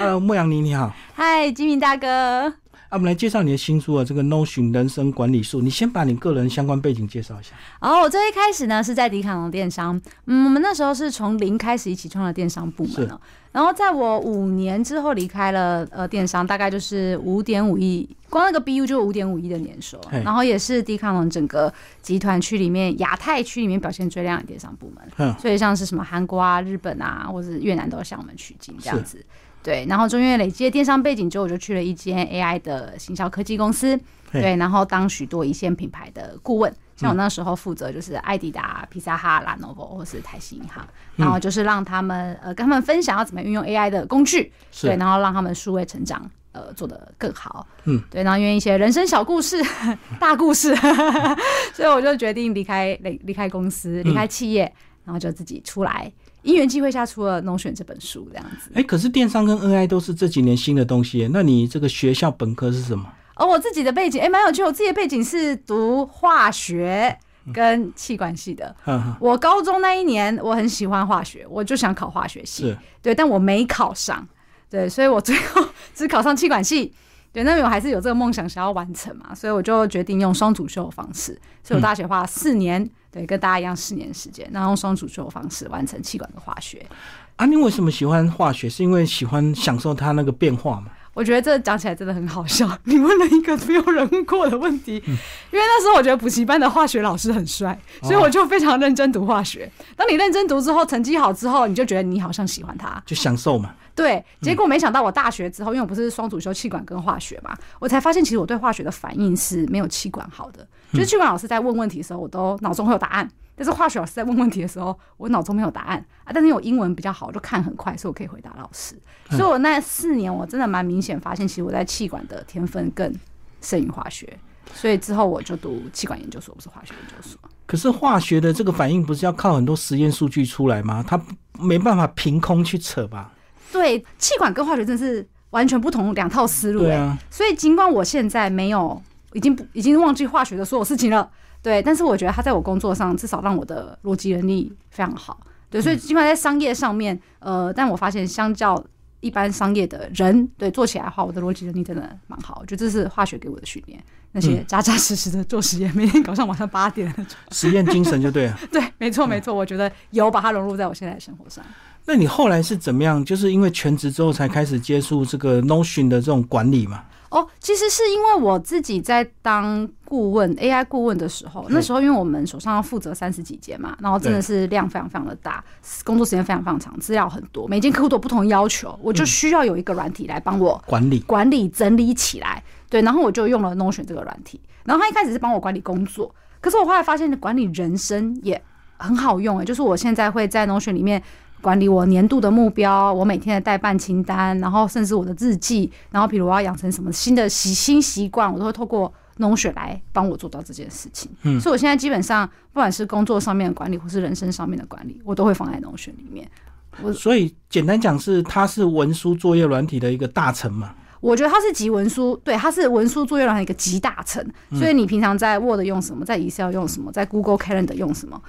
Hello，莫阳妮，你好。嗨，金明大哥。啊，我们来介绍你的新书啊，这个 Notion 人生管理术。你先把你个人相关背景介绍一下。哦，我最一开始呢是在迪卡侬电商，嗯，我们那时候是从零开始一起创了电商部门哦。然后在我五年之后离开了呃电商，大概就是五点五亿，光那个 BU 就五点五亿的年收。然后也是迪卡侬整个集团区里面亚太区里面表现最亮的电商部门。嗯。所以像是什么韩国啊、日本啊，或者越南都向我们取经这样子。对，然后中院累积的电商背景之后，我就去了一间 AI 的行销科技公司，对，然后当许多一线品牌的顾问，像我那时候负责就是艾迪达、披萨哈、拉诺 o 或是台新银行，然后就是让他们呃跟他们分享要怎么运用 AI 的工具，对，然后让他们数位成长呃做得更好，嗯，对，然后因为一些人生小故事、大故事，所以我就决定离开离离开公司，离开企业，然后就自己出来。因缘机会下出了《农选》这本书，这样子。哎，可是电商跟 AI 都是这几年新的东西。那你这个学校本科是什么？哦，我自己的背景，哎，蛮有趣。我自己的背景是读化学跟气管系的。我高中那一年，我很喜欢化学，我就想考化学系。对，但我没考上。对，所以我最后 只考上气管系。对，那我还是有这个梦想想要完成嘛，所以我就决定用双主修的方式。所以我大学花了四年。对，跟大家一样，四年时间，然后用双主轴方式完成气管的化学。啊，你为什么喜欢化学？是因为喜欢享受它那个变化吗？我觉得这讲起来真的很好笑。你问了一个没有人问过的问题，因为那时候我觉得补习班的化学老师很帅，所以我就非常认真读化学。当你认真读之后，成绩好之后，你就觉得你好像喜欢他，就享受嘛。对，结果没想到我大学之后，因为我不是双主修气管跟化学嘛，我才发现其实我对化学的反应是没有气管好的。就是气管老师在问问题的时候，我都脑中会有答案。但是化学老师在问问题的时候，我脑中没有答案啊。但是我英文比较好，就看很快，所以我可以回答老师。所以我那四年，我真的蛮明显发现，其实我在气管的天分更胜于化学。所以之后我就读气管研究所，不是化学研究所。可是化学的这个反应不是要靠很多实验数据出来吗？它没办法凭空去扯吧？对，气管跟化学真是完全不同两套思路。对啊。所以尽管我现在没有，已经不已经忘记化学的所有事情了。对，但是我觉得他在我工作上至少让我的逻辑能力非常好。对，所以尽管在商业上面，呃，但我发现相较一般商业的人，对做起来的话，我的逻辑能力真的蛮好。我觉得这是化学给我的训练，那些扎扎实实的做实验，每天搞上晚上八点那种实验精神就对了。对，没错没错，我觉得有把它融入在我现在的生活上。那你后来是怎么样？就是因为全职之后才开始接触这个 Notion 的这种管理嘛？哦，其实是因为我自己在当顾问 AI 顾问的时候，那时候因为我们手上要负责三十几件嘛，然后真的是量非常非常的大，工作时间非常非常长，资料很多，每间客户都不同要求，我就需要有一个软体来帮我管理、管理、整理起来。对，然后我就用了 Notion 这个软体，然后他一开始是帮我管理工作，可是我后来发现管理人生也很好用诶，就是我现在会在 Notion 里面。管理我年度的目标，我每天的代办清单，然后甚至我的日记，然后比如我要养成什么新的习新习惯，我都会透过农学来帮我做到这件事情。嗯，所以我现在基本上不管是工作上面的管理，或是人生上面的管理，我都会放在农学里面。我所以简单讲是，它是文书作业软体的一个大成嘛？我觉得它是集文书，对，它是文书作业软体一个集大成。所以你平常在 Word 用什么，在 Excel 用什么，在 Google Calendar 用什么？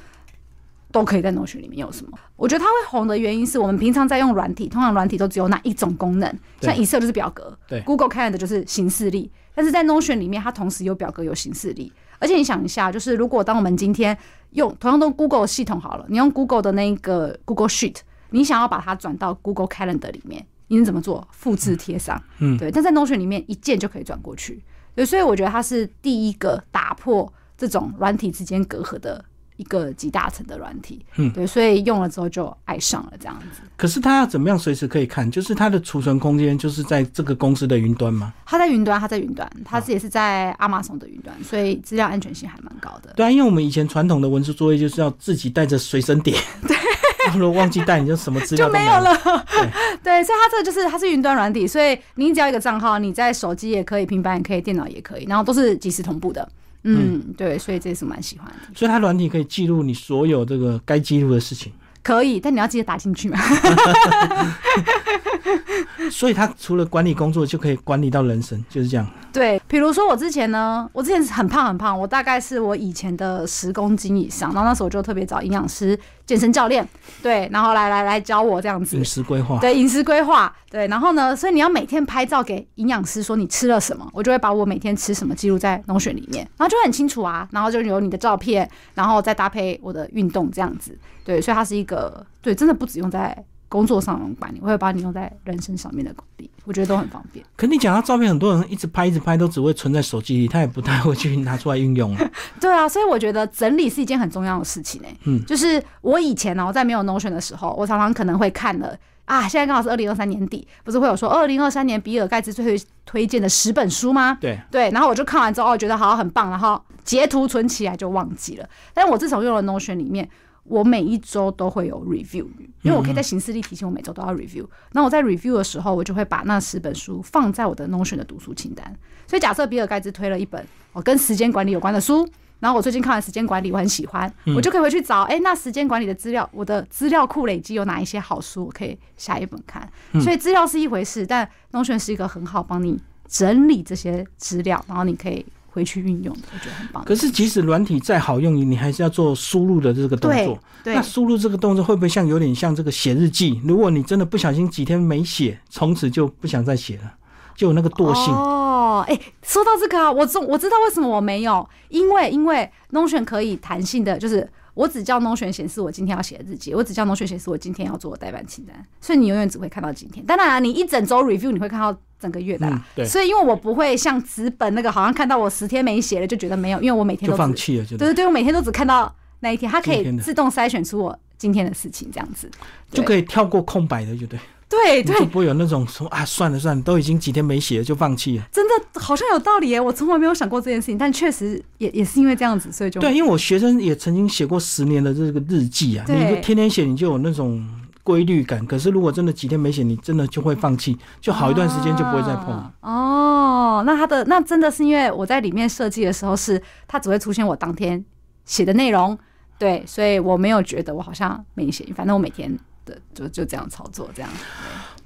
都可以在 Notion 里面有什么？我觉得它会红的原因是我们平常在用软体，通常软体都只有那一种功能，像 Excel 就是表格，对，Google Calendar 就是形式力。但是在 Notion 里面，它同时有表格有形式力。而且你想一下，就是如果当我们今天用同样都 Google 系统好了，你用 Google 的那个 Google Sheet，你想要把它转到 Google Calendar 里面，你能怎么做？复制贴上，嗯，对。但在 Notion 里面一键就可以转过去，对。所以我觉得它是第一个打破这种软体之间隔阂的。一个集大成的软体，嗯，对，所以用了之后就爱上了这样子。可是它要怎么样随时可以看？就是它的储存空间就是在这个公司的云端吗？它在云端，它在云端，它也是在阿玛松的云端，所以资料安全性还蛮高的。对啊，因为我们以前传统的文书作业就是要自己带着随身碟，对，如果忘记带，你就什么资料就没有了。对，所以它这个就是它是云端软体，所以你只要一个账号，你在手机也可以，平板也可以，电脑也可以，然后都是即时同步的。嗯，对，所以这是蛮喜欢的。所以它软体可以记录你所有这个该记录的事情。可以，但你要记得打进去嘛。所以他除了管理工作，就可以管理到人生，就是这样。对，比如说我之前呢，我之前是很胖很胖，我大概是我以前的十公斤以上，然后那时候我就特别找营养师、健身教练，对，然后来来来教我这样子饮食规划，对饮食规划，对，然后呢，所以你要每天拍照给营养师说你吃了什么，我就会把我每天吃什么记录在农选里面，然后就很清楚啊，然后就有你的照片，然后再搭配我的运动这样子，对，所以它是一个对，真的不只用在工作上用管理，我会把你用在人生上面的管理，我觉得都很方便。可你讲到照片，很多人一直拍一直拍，都只会存在手机里，他也不太会去拿出来运用啊。对啊，所以我觉得整理是一件很重要的事情诶、嗯就是我以前呢、我在没有 Notion 的时候，我常常可能会看了啊，现在刚好是二零二三年底，不是会有说二零二三年比尔盖茨最推推荐的十本书吗？对，对，然后我就看完之后，哦觉得好像很棒，然后截图存起来就忘记了。但是我自从用了 Notion 里面，我每一周都会有 review，因为我可以在行事历提醒我每周都要 review。那我在 review 的时候，我就会把那十本书放在我的 Notion 的读书清单。所以假设比尔盖茨推了一本哦跟时间管理有关的书。然后我最近看完时间管理，我很喜欢，我就可以回去找，哎，那时间管理的资料，我的资料库累积有哪一些好书，我可以下一本看。所以资料是一回事，但 Notion 是一个很好帮你整理这些资料，然后你可以回去运用的，我觉得很棒。可是即使软体再好用，你还是要做输入的这个动作。对那输入这个动作会不会像有点像这个写日记？如果你真的不小心几天没写，从此就不想再写了，就有那个惰性。哦，哎、说到这个啊，我总我知道为什么我没有，因为因为 Notion 可以弹性的，就是我只叫 Notion 显示我今天要写的日记，我只叫 Notion 显示我今天要做的代办清单，所以你永远只会看到今天。当然、啊，你一整周 review 你会看到整个月的啦。嗯对所以因为我不会像纸本那个，好像看到我十天没写了就觉得没有，因为我每天都放弃了，就对对对，我每天都只看到那一天，它可以自动筛选出我今天的事情，这样子就可以跳过空白的，就对，对对就，不会有那种说啊，算了算了，都已经几天没写了，就放弃了。真的好像有道理耶！我从来没有想过这件事情，但确实也也是因为这样子，所以就对，因为我学生也曾经写过十年的这个日记啊，你就天天写，你就有那种规律感。可是如果真的几天没写，你真的就会放弃，就好一段时间就不会再碰。啊哦，那他的那真的是因为我在里面设计的时候是它只会出现我当天写的内容，对，所以我没有觉得我好像没写，反正我每天的就就这样操作，这样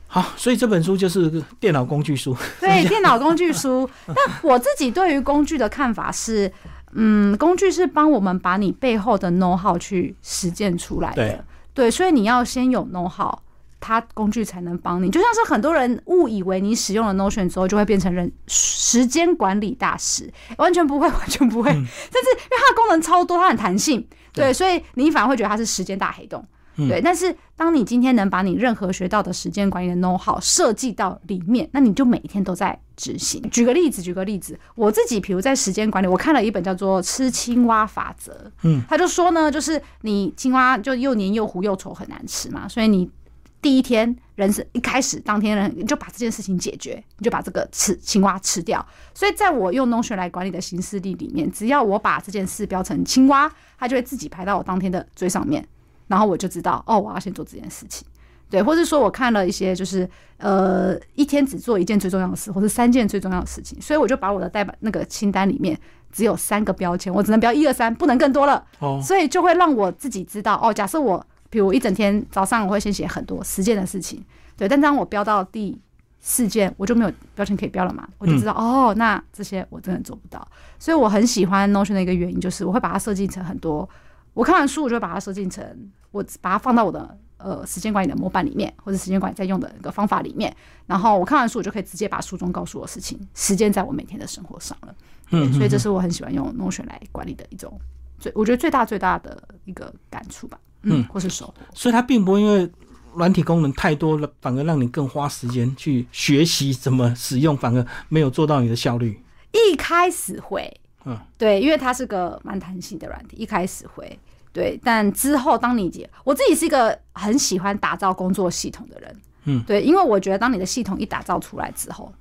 好，所以这本书就是电脑工具书。对电脑工具书。但我自己对于工具的看法是，嗯，工具是帮我们把你背后的 know how 去实践出来对的，对，所以你要先有 know how。它工具才能帮你，就像是很多人误以为你使用了 Notion 之后就会变成人时间管理大师，完全不会，完全不会。但是因为它的功能超多，它很弹性，对，对所以你反而会觉得它是时间大黑洞。嗯对，但是当你今天能把你任何学到的时间管理的 know how 设计到里面，那你就每一天都在执行。举个例子，举个例子，我自己比如在时间管理，我看了一本叫做《吃青蛙法则》，嗯，他就说呢，就是你青蛙就又黏又糊又丑，很难吃嘛，所以你第一天人是一开始当天人你就把这件事情解决，你就把这个吃青蛙吃掉。所以在我用 Notion 来管理的行事历里面，只要我把这件事标成青蛙，它就会自己排到我当天的最上面，然后我就知道哦，我要先做这件事情。对，或是说我看了一些就是呃一天只做一件最重要的事，或是三件最重要的事情，所以我就把我的代办那个清单里面只有三个标签，我只能标一二三，不能更多了。哦，所以就会让我自己知道哦，假设我比如我一整天早上我会先写很多十件的事情，对，但当我标到第四件，我就没有标签可以标了嘛，我就知道、哦，那这些我真的做不到。所以我很喜欢 Notion 的一个原因就是我会把它设计成很多，我看完书我就会把它设计成我把它放到我的。呃，时间管理的模板里面，或者时间管理在用的一个方法里面，然后我看完书，我就可以直接把书中告诉我的事情时间在我每天的生活上了。嗯，所以这是我很喜欢用 Notion 来管理的一种最，我觉得最大最大的一个感触吧，嗯，嗯或是收获。所以它并不会因为软体功能太多了，反而让你更花时间去学习怎么使用，反而没有做到你的效率。一开始会，嗯，对，因为它是个蛮弹性的软体，一开始会，对，但之后当你解，我自己是一个很喜欢打造工作系统的人，嗯，对，因为我觉得当你的系统一打造出来之后，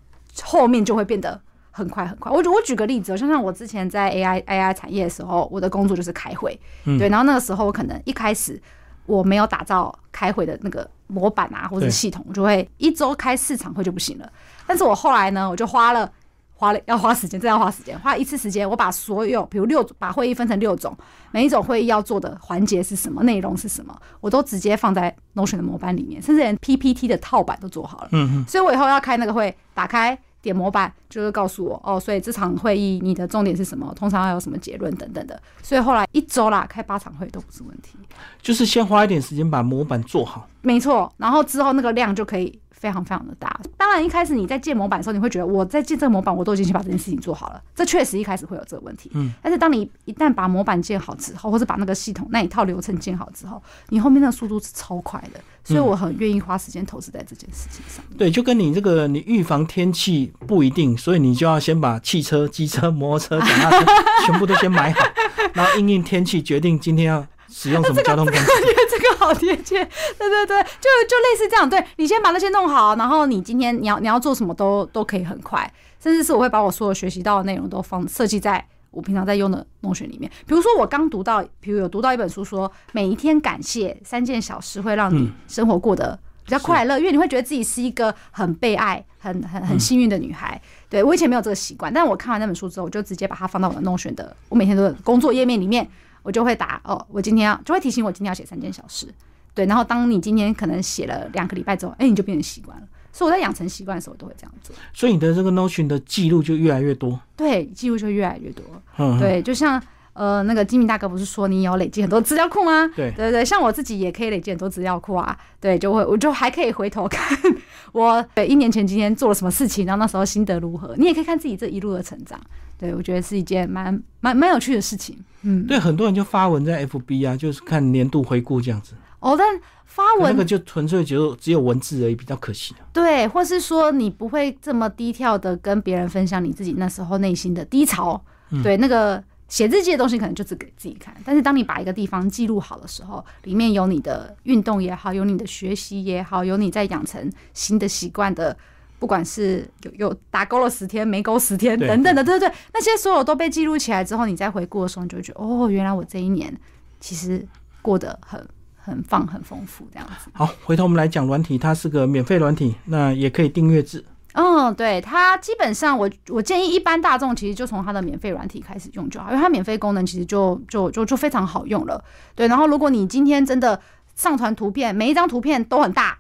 后面就会变得。很快很快，我我举个例子哦，像像我之前在 AI AI 产业的时候，我的工作就是开会，嗯。对，然后那个时候我可能一开始我没有打造开会的那个模板啊，或者系统，我就会一周开四场会就不行了。但是我后来呢，我就花了花了要花时间，真的要花时间，花一次时间，我把所有比如六把会议分成六种，每一种会议要做的环节是什么，内容是什么，我都直接放在 Notion 的模板里面，甚至连 PPT 的套版都做好了。嗯嗯，所以我以后要开那个会，打开点模板，就是告诉我哦，所以这场会议你的重点是什么，通常要有什么结论等等的。所以后来一周啦，开八场会都不是问题。就是先花一点时间把模板做好。没错，然后之后那个量就可以。非常非常的大。当然，一开始你在建模板的时候，你会觉得我在建这个模板，我都已经去把这件事情做好了。这确实一开始会有这个问题。嗯。但是当你一旦把模板建好之后，或者把那个系统那一套流程建好之后，你后面那个速度是超快的。所以我很愿意花时间投资在这件事情上。对，就跟你这个，你预防天气不一定，所以你就要先把汽车、机车、摩托车、脚踏车全部都先买好，然后应应天气，决定今天要。使用什么交通工具？我觉得这个好贴切。对对对，就就类似这样。对你先把那些弄好，然后你今天你要你要做什么都都可以很快。甚至是我会把我所有学习到的内容都放设计在我平常在用的弄选里面。比如说我刚读到，比如有读到一本书说，每一天感谢三件小事会让你生活过得比较快乐，因为你会觉得自己是一个很被爱、很很很幸运的女孩。对我以前没有这个习惯，但是我看完那本书之后，我就直接把它放到我的弄选的我每天的工作页面里面。我就会打哦，我今天要就会提醒我今天要写三件小事，对。然后当你今天可能写了两个礼拜之后，哎，你就变成习惯了。所以我在养成习惯的时候，我都会这样做。所以你的这个 Notion 的记录就越来越多。对，记录就越来越多。嗯，对，就像呃那个金明大哥不是说你有累积很多资料库吗？对，对对，像我自己也可以累积很多资料库啊。对，就会我就还可以回头看 我对一年前今天做了什么事情，然后那时候心得如何。你也可以看自己这一路的成长。对，我觉得是一件蛮蛮蛮有趣的事情。嗯，对，很多人就发文在 FB 啊，就是看年度回顾这样子。哦，但发文那个就纯粹就只有文字而已，比较可惜。对，或是说你不会这么低调的跟别人分享你自己那时候内心的低潮。对，那个写日记的东西可能就只给自己看。但是当你把一个地方记录好的时候，里面有你的运动也好，有你的学习也好，有你在养成新的习惯的。不管是有有打勾了十天没勾十天等等的，对对对，那些所有都被记录起来之后，你再回顾的时候，你就觉得哦，原来我这一年其实过得很很放很丰富这样子。好，回头我们来讲软体，它是个免费软体，那也可以订阅制。嗯，对，它基本上我我建议一般大众其实就从它的免费软体开始用就好，因为它免费功能其实就就就就非常好用了。对，然后如果你今天真的上传图片，每一张图片都很大，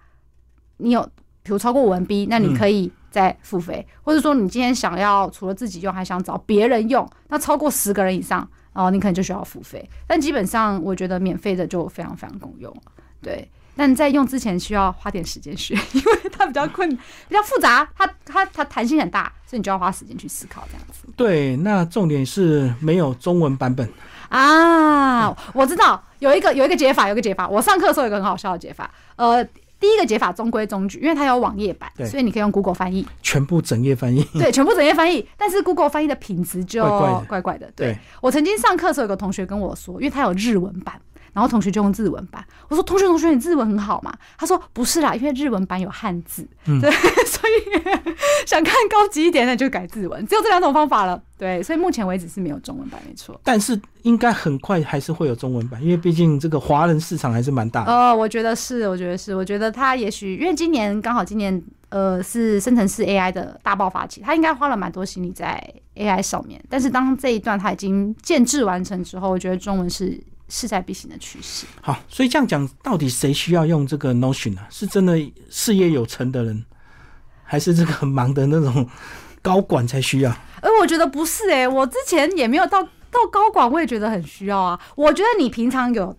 你有。比如超过五 MB，那你可以再付费，或者说你今天想要除了自己用，还想找别人用，那超过十个人以上，哦，你可能就需要付费。但基本上，我觉得免费的就非常非常够用了。对，但在用之前需要花点时间学，因为它比较困，比较复杂，它它它弹性很大，所以你就要花时间去思考这样子。对，那重点是没有中文版本啊。我知道有一个有一个解法，有一个解法。我上课的时候有一个很好笑的解法，呃。第一个解法中规中矩，因为它有网页版，所以你可以用 Google 翻译，全部整页翻译。对，全部整页翻译，但是 Google 翻译的品质就怪怪的。对我曾经上课的时候，有个同学跟我说，因为他有日文版。然后同学就用日文版，我说同学同学你日文很好嘛？他说不是啦，因为日文版有汉字，对，所以想看高级一点的就改日文，只有这两种方法了。对，所以目前为止是没有中文版，没错。但是应该很快还是会有中文版，因为毕竟这个华人市场还是蛮大的。呃，我觉得是，我觉得是，我觉得他也许因为今年刚好今年呃是生成式 AI 的大爆发期，他应该花了蛮多心力在 AI 上面。但是当这一段他已经建制完成之后，我觉得中文是。势在必行的趋势。好，所以这样讲，到底谁需要用这个 Notion 呢？是真的事业有成的人，还是这个很忙的那种高管才需要？哎，我觉得不是哎，我之前也没有到到高管，我也觉得很需要啊。我觉得你平常有，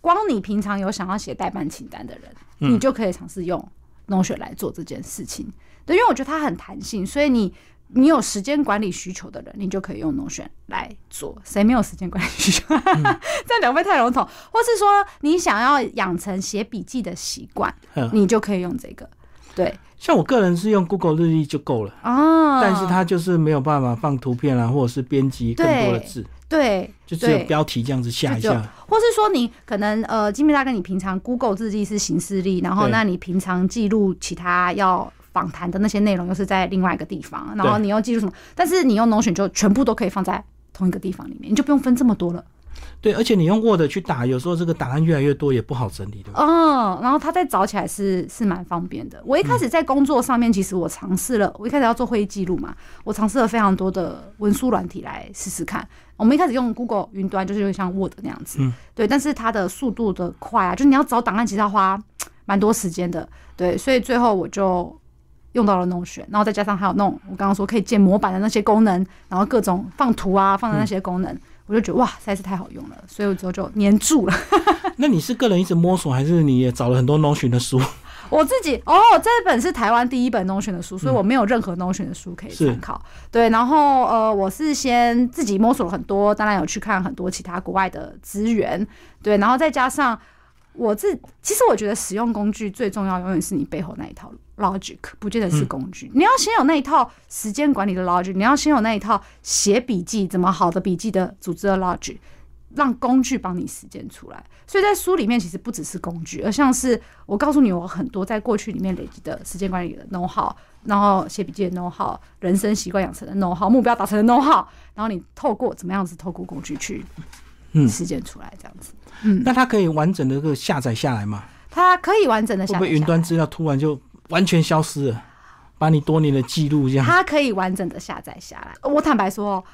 光你平常有想要写代办清单的人，你就可以尝试用 Notion 来做这件事情。对，因为我觉得它很弹性，所以你。你有时间管理需求的人，你就可以用 Notion 来做。谁没有时间管理需求？这两倍太笼统。或是说，你想要养成写笔记的习惯，你就可以用这个。对，像我个人是用 Google 日历就够了哦，但是它就是没有办法放图片啊，或者是编辑更多的字。对，就只有标题这样子下一下。或是说，你可能呃，金密大哥，你平常 Google 日记是形式力，然后那你平常记录其他要。访谈的那些内容又是在另外一个地方，然后你要记住什么？但是你用 Notion 就全部都可以放在同一个地方里面，你就不用分这么多了。对，而且你用 Word 去打，有时候这个档案越来越多也不好整理，对吧？嗯，然后它再找起来是是蛮方便的。我一开始在工作上面，其实我尝试了，我一开始要做会议记录嘛，我尝试了非常多的文书软体来试试看。我们一开始用 Google 云端，就是像 Word 那样子，对，但是它的速度的快啊，就是你要找档案，其实要花蛮多时间的，对，所以最后我就。用到了 Notion，然后再加上还有那种我刚刚说可以建模板的那些功能，然后各种放图啊放的那些功能，我就觉得哇，实在是太好用了，所以我之后就黏住了。那你是个人一直摸索，还是你也找了很多 Notion 的书？我自己哦，这本是台湾第一本 Notion 的书，所以我没有任何 Notion 的书可以参考。对，然后呃，我是先自己摸索了很多，当然有去看很多其他国外的资源。对，然后再加上我自，其实我觉得使用工具最重要，永远是你背后那一套 logic，不见得是工具。你要先有那一套时间管理的 logic，你要先有那一套写笔记怎么好的笔记的组织的 logic。让工具帮你实践出来，所以在书里面其实不只是工具，而像是我告诉你，我很多在过去里面累积的时间管理的 know how，然后写笔记的 know how，人生习惯养成的 know how，目标达成的 know how，然后你透过怎么样子透过工具去实践出来，这样子。嗯，那它可以完整的个下载下来吗？它可以完整的下载。会不会云端资料突然就完全消失了，把你多年的记录这样？它可以完整的下载下来。我坦白说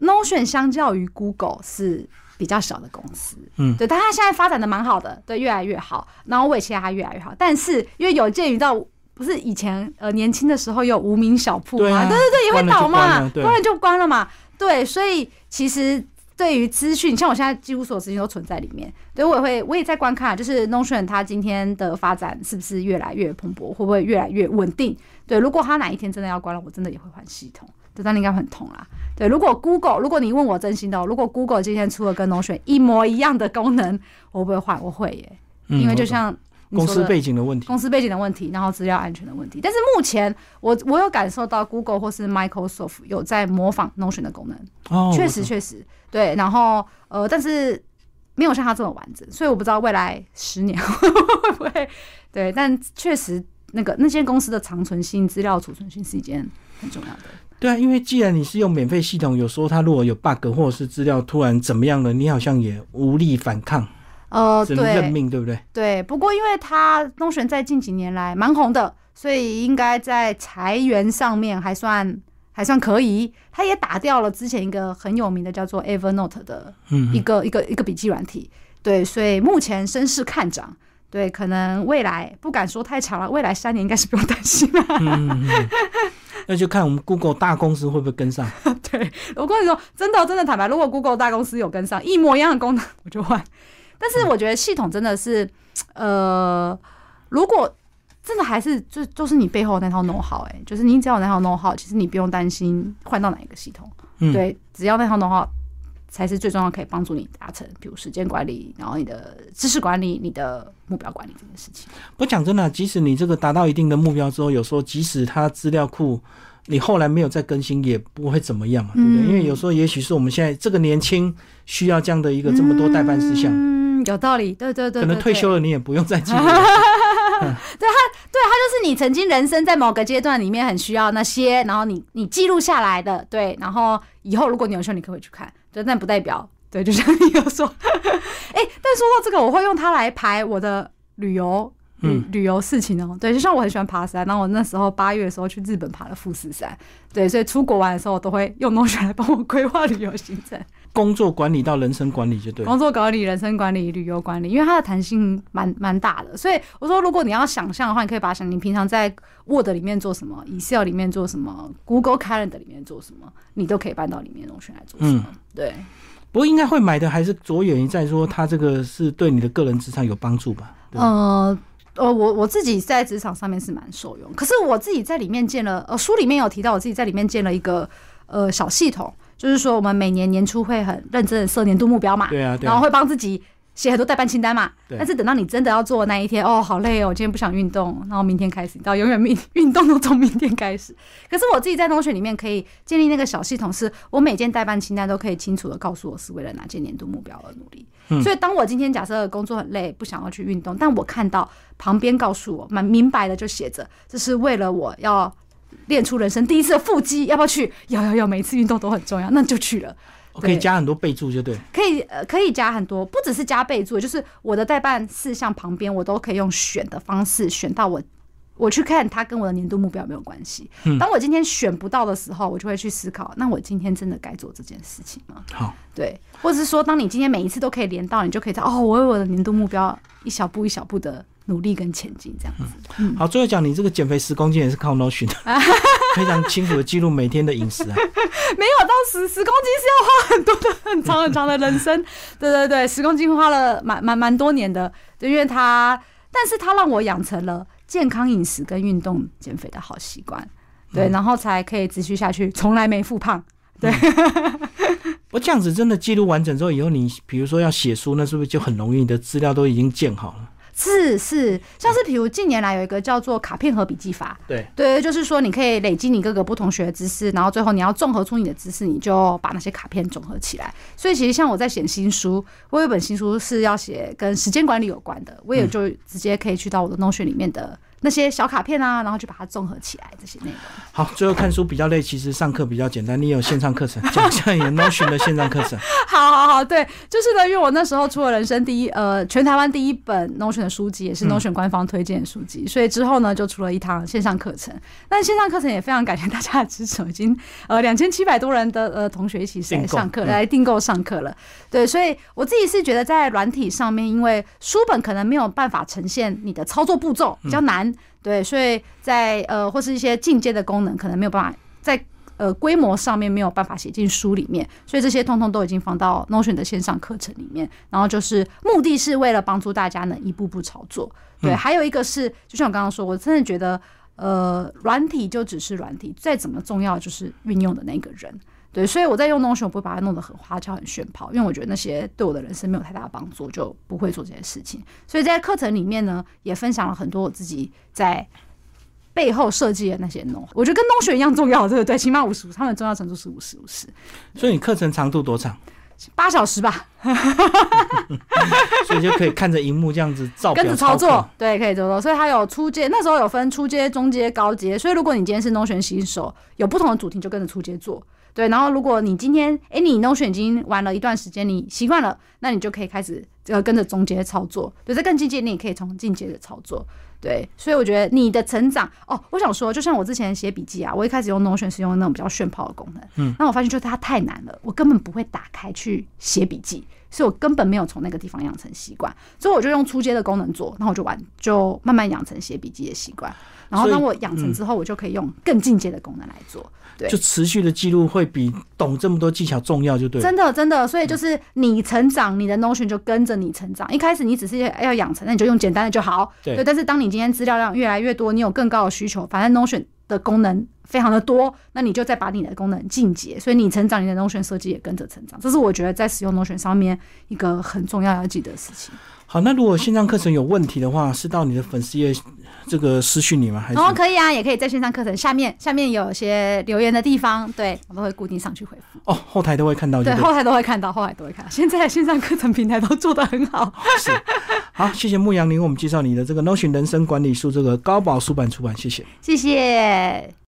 ，Notion 相较于 Google 是。比较小的公司，嗯，对，但它现在发展的蛮好的，对，越来越好。然后我也期待它越来越好。但是因为有鉴于到，不是以前呃年轻的时候有无名小铺嘛，对对对，也会倒嘛，关了就关了嘛，对。所以其实对于资讯，像我现在几乎所有资讯都存在里面，对我也会我也在观看，就是 Notion 它今天的发展是不是越来越蓬勃，会不会越来越稳定？对，如果它哪一天真的要关了，我真的也会换系统。这张应该很痛啦。对，如果 Google，如果你问我真心的，如果 Google 今天出了跟 Notion 一模一样的功能，我不会换，我会耶，因为就像公司背景的问题，公司背景的问题，然后资料安全的问题。但是目前我我有感受到 Google 或是 Microsoft 有在模仿 Notion 的功能，哦，确实确实对。然后呃，但是没有像它这么完整，所以我不知道未来十年会不会对。但确实那个那间公司的长存性、资料储存性是一件很重要的。对啊，因为既然你是用免费系统，有时候它如果有 bug 或者是资料突然怎么样了，你好像也无力反抗，呃，只能认命，对不对？对。不过因为他东玄在近几年来蛮红的，所以应该在裁员上面还算还算可以。他也打掉了之前一个很有名的叫做 Evernote 的一个一个一个笔记软体，对，所以目前声势看涨。对，可能未来不敢说太长了，未来三年应该是不用担心了。那就看我们 Google 大公司会不会跟上。对，我跟你说，真的真的坦白，如果 Google 大公司有跟上一模一样的功能，我就换。但是我觉得系统真的是，呃，如果真的还是就就是你背后那套 know how，哎，就是你只要那套 know how，其实你不用担心换到哪一个系统。对，只要那套 know how。才是最重要，可以帮助你达成，比如时间管理，然后你的知识管理，你的目标管理这件事情。不讲真的，即使你这个达到一定的目标之后，有时候即使它资料库你后来没有再更新，也不会怎么样嘛，对不对？因为有时候也许是我们现在这个年轻需要这样的一个这么多代办事项。嗯，有道理，对对对。可能退休了，你也不用再记。对他，对他就是你曾经人生在某个阶段里面很需要那些，然后你你记录下来的，对，然后以后如果你有需要，你可以去看。对，但不代表对，就像你有说，哎，但说到这个，我会用它来排我的旅游旅旅游事情哦。对，就像我很喜欢爬山，然后我那时候八月的时候去日本爬了富士山，对，所以出国玩的时候我都会用 Notion 来帮我规划旅游行程。工作管理到人生管理就对，工作管理、人生管理、旅游管理，因为它的弹性蛮蛮大的，所以我说，如果你要想象的话，你可以把它想，你平常在 Word 里面做什么，Excel 里面做什么，Google Calendar 里面做什么，你都可以搬到里面弄出来做什么。对。不过应该会买的还是着眼于在说，它这个是对你的个人职场有帮助吧？呃呃，我我自己在职场上面是蛮受用，可是我自己在里面建了，呃，书里面有提到，我自己在里面建了一个呃小系统。就是说，我们每年年初会很认真的设年度目标嘛，对啊，然后会帮自己写很多代办清单嘛。但是等到你真的要做那一天，哦，好累哦，我今天不想运动，然后明天开始，到永远运运动都从明天开始。可是我自己在同学里面可以建立那个小系统，是我每件代办清单都可以清楚的告诉我是为了哪件年度目标而努力。所以当我今天假设工作很累，不想要去运动，但我看到旁边告诉我蛮明白的就写着，这是为了我要。练出人生第一次的腹肌，要不要去？要要要，每一次运动都很重要，那就去了。可以加很多备注，就对。可以呃，可以加很多，不只是加备注，就是我的代办事项旁边，我都可以用选的方式选到我，我去看它跟我的年度目标有没有关系。当我今天选不到的时候，我就会去思考，那我今天真的该做这件事情吗？好，对，或者是说，当你今天每一次都可以连到，你就可以在，哦，我为我的年度目标一小步一小步的努力跟前进这样子。好，最后讲你这个减肥十公斤也是靠 Notion，非常清楚的记录每天的饮食啊。没有到十十公斤是要花很多的很长很长的人生。对对对，十公斤花了蛮蛮蛮多年的，因为它，但是它让我养成了健康饮食跟运动减肥的好习惯。对，然后才可以持续下去，从来没复胖。对，不这样子真的记录完整之后，以后你比如说要写书，那是不是就很容易？你的资料都已经建好了。是是，像是比如近年来有一个叫做卡片和笔记法，对对，就是说你可以累积你各个不同学的知识，然后最后你要综合出你的知识，你就把那些卡片综合起来。所以其实像我在写新书，我有一本新书是要写跟时间管理有关的，我也就直接可以去到我的 Notion 里面的。那些小卡片啊，然后就把它综合起来，这些内容。好，最后看书比较累，其实上课比较简单。你有线上课程，讲一下你的 Notion 的线上课程。好好好，对，就是呢，因为我那时候出了人生第一，呃，全台湾第一本 Notion 的书籍，也是 Notion 官方推荐的书籍，所以之后呢，就出了一堂线上课程。那线上课程也非常感谢大家的支持，已经呃 两千七百多人的呃同学一起来上课，来订购上课了。对，所以我自己是觉得在软体上面，因为书本可能没有办法呈现你的操作步骤，比较难。对，所以在呃或是一些进阶的功能，可能没有办法在呃规模上面没有办法写进书里面，所以这些通通都已经放到 Notion 的线上课程里面。然后就是目的是为了帮助大家能一步步操作。对，还有一个是，就像我刚刚说，我真的觉得呃软体就只是软体，再怎么重要就是运用的那个人。对，所以我在用 Notion 不会把它弄得很花俏、很炫跑，因为我觉得那些对我的人生没有太大的帮助，就不会做这些事情。所以在课程里面呢，也分享了很多我自己在背后设计的那些 No，我觉得跟 Notion 一样重要，对不对？起码五十五，他们重要程度是五十五十。所以你课程长度多长？八小时吧。所以就可以看着荧幕这样子照跟着操作，对，可以操作。所以它有初阶，那时候有分初阶、中阶、高阶。所以如果你今天是 Notion 新手，有不同的主题就跟着初阶做。对，然后如果你今天哎，你 Notion 已经玩了一段时间，你习惯了，那你就可以开始呃跟着中阶操作。对，在更进阶，你也可以从进阶的操作。对，所以我觉得你的成长哦，我想说，就像我之前写笔记啊，我一开始用 Notion 是用那种比较炫炮的功能，嗯，那我发现就是它太难了，我根本不会打开去写笔记，所以我根本没有从那个地方养成习惯，所以我就用初阶的功能做，然后我就玩，就慢慢养成写笔记的习惯。然后当我养成之后，我就可以用更进阶的功能来做。对，就持续的记录会比懂这么多技巧重要，就对。真的，真的，所以就是你成长，你的 Notion 就跟着你成长。一开始你只是要养成，那你就用简单的就好。对。但是当你今天资料量越来越多，你有更高的需求，反正 Notion 的功能非常的多，那你就再把你的功能进阶。所以你成长，你的 Notion 设计也跟着成长。这是我觉得在使用 Notion 上面一个很重要要记得的事情。好，那如果线上课程有问题的话，是到你的粉丝页这个私讯你吗？还是哦，可以啊，也可以在线上课程下面下面有些留言的地方，对我都会固定上去回复。哦，后台都会看到，对，后台都会看到，后台都会看到。现在线上课程平台都做得很好。是，好，谢谢牧羊林为我们介绍你的这个 Notion 人生管理术，这个高宝书版出版，谢谢，谢谢。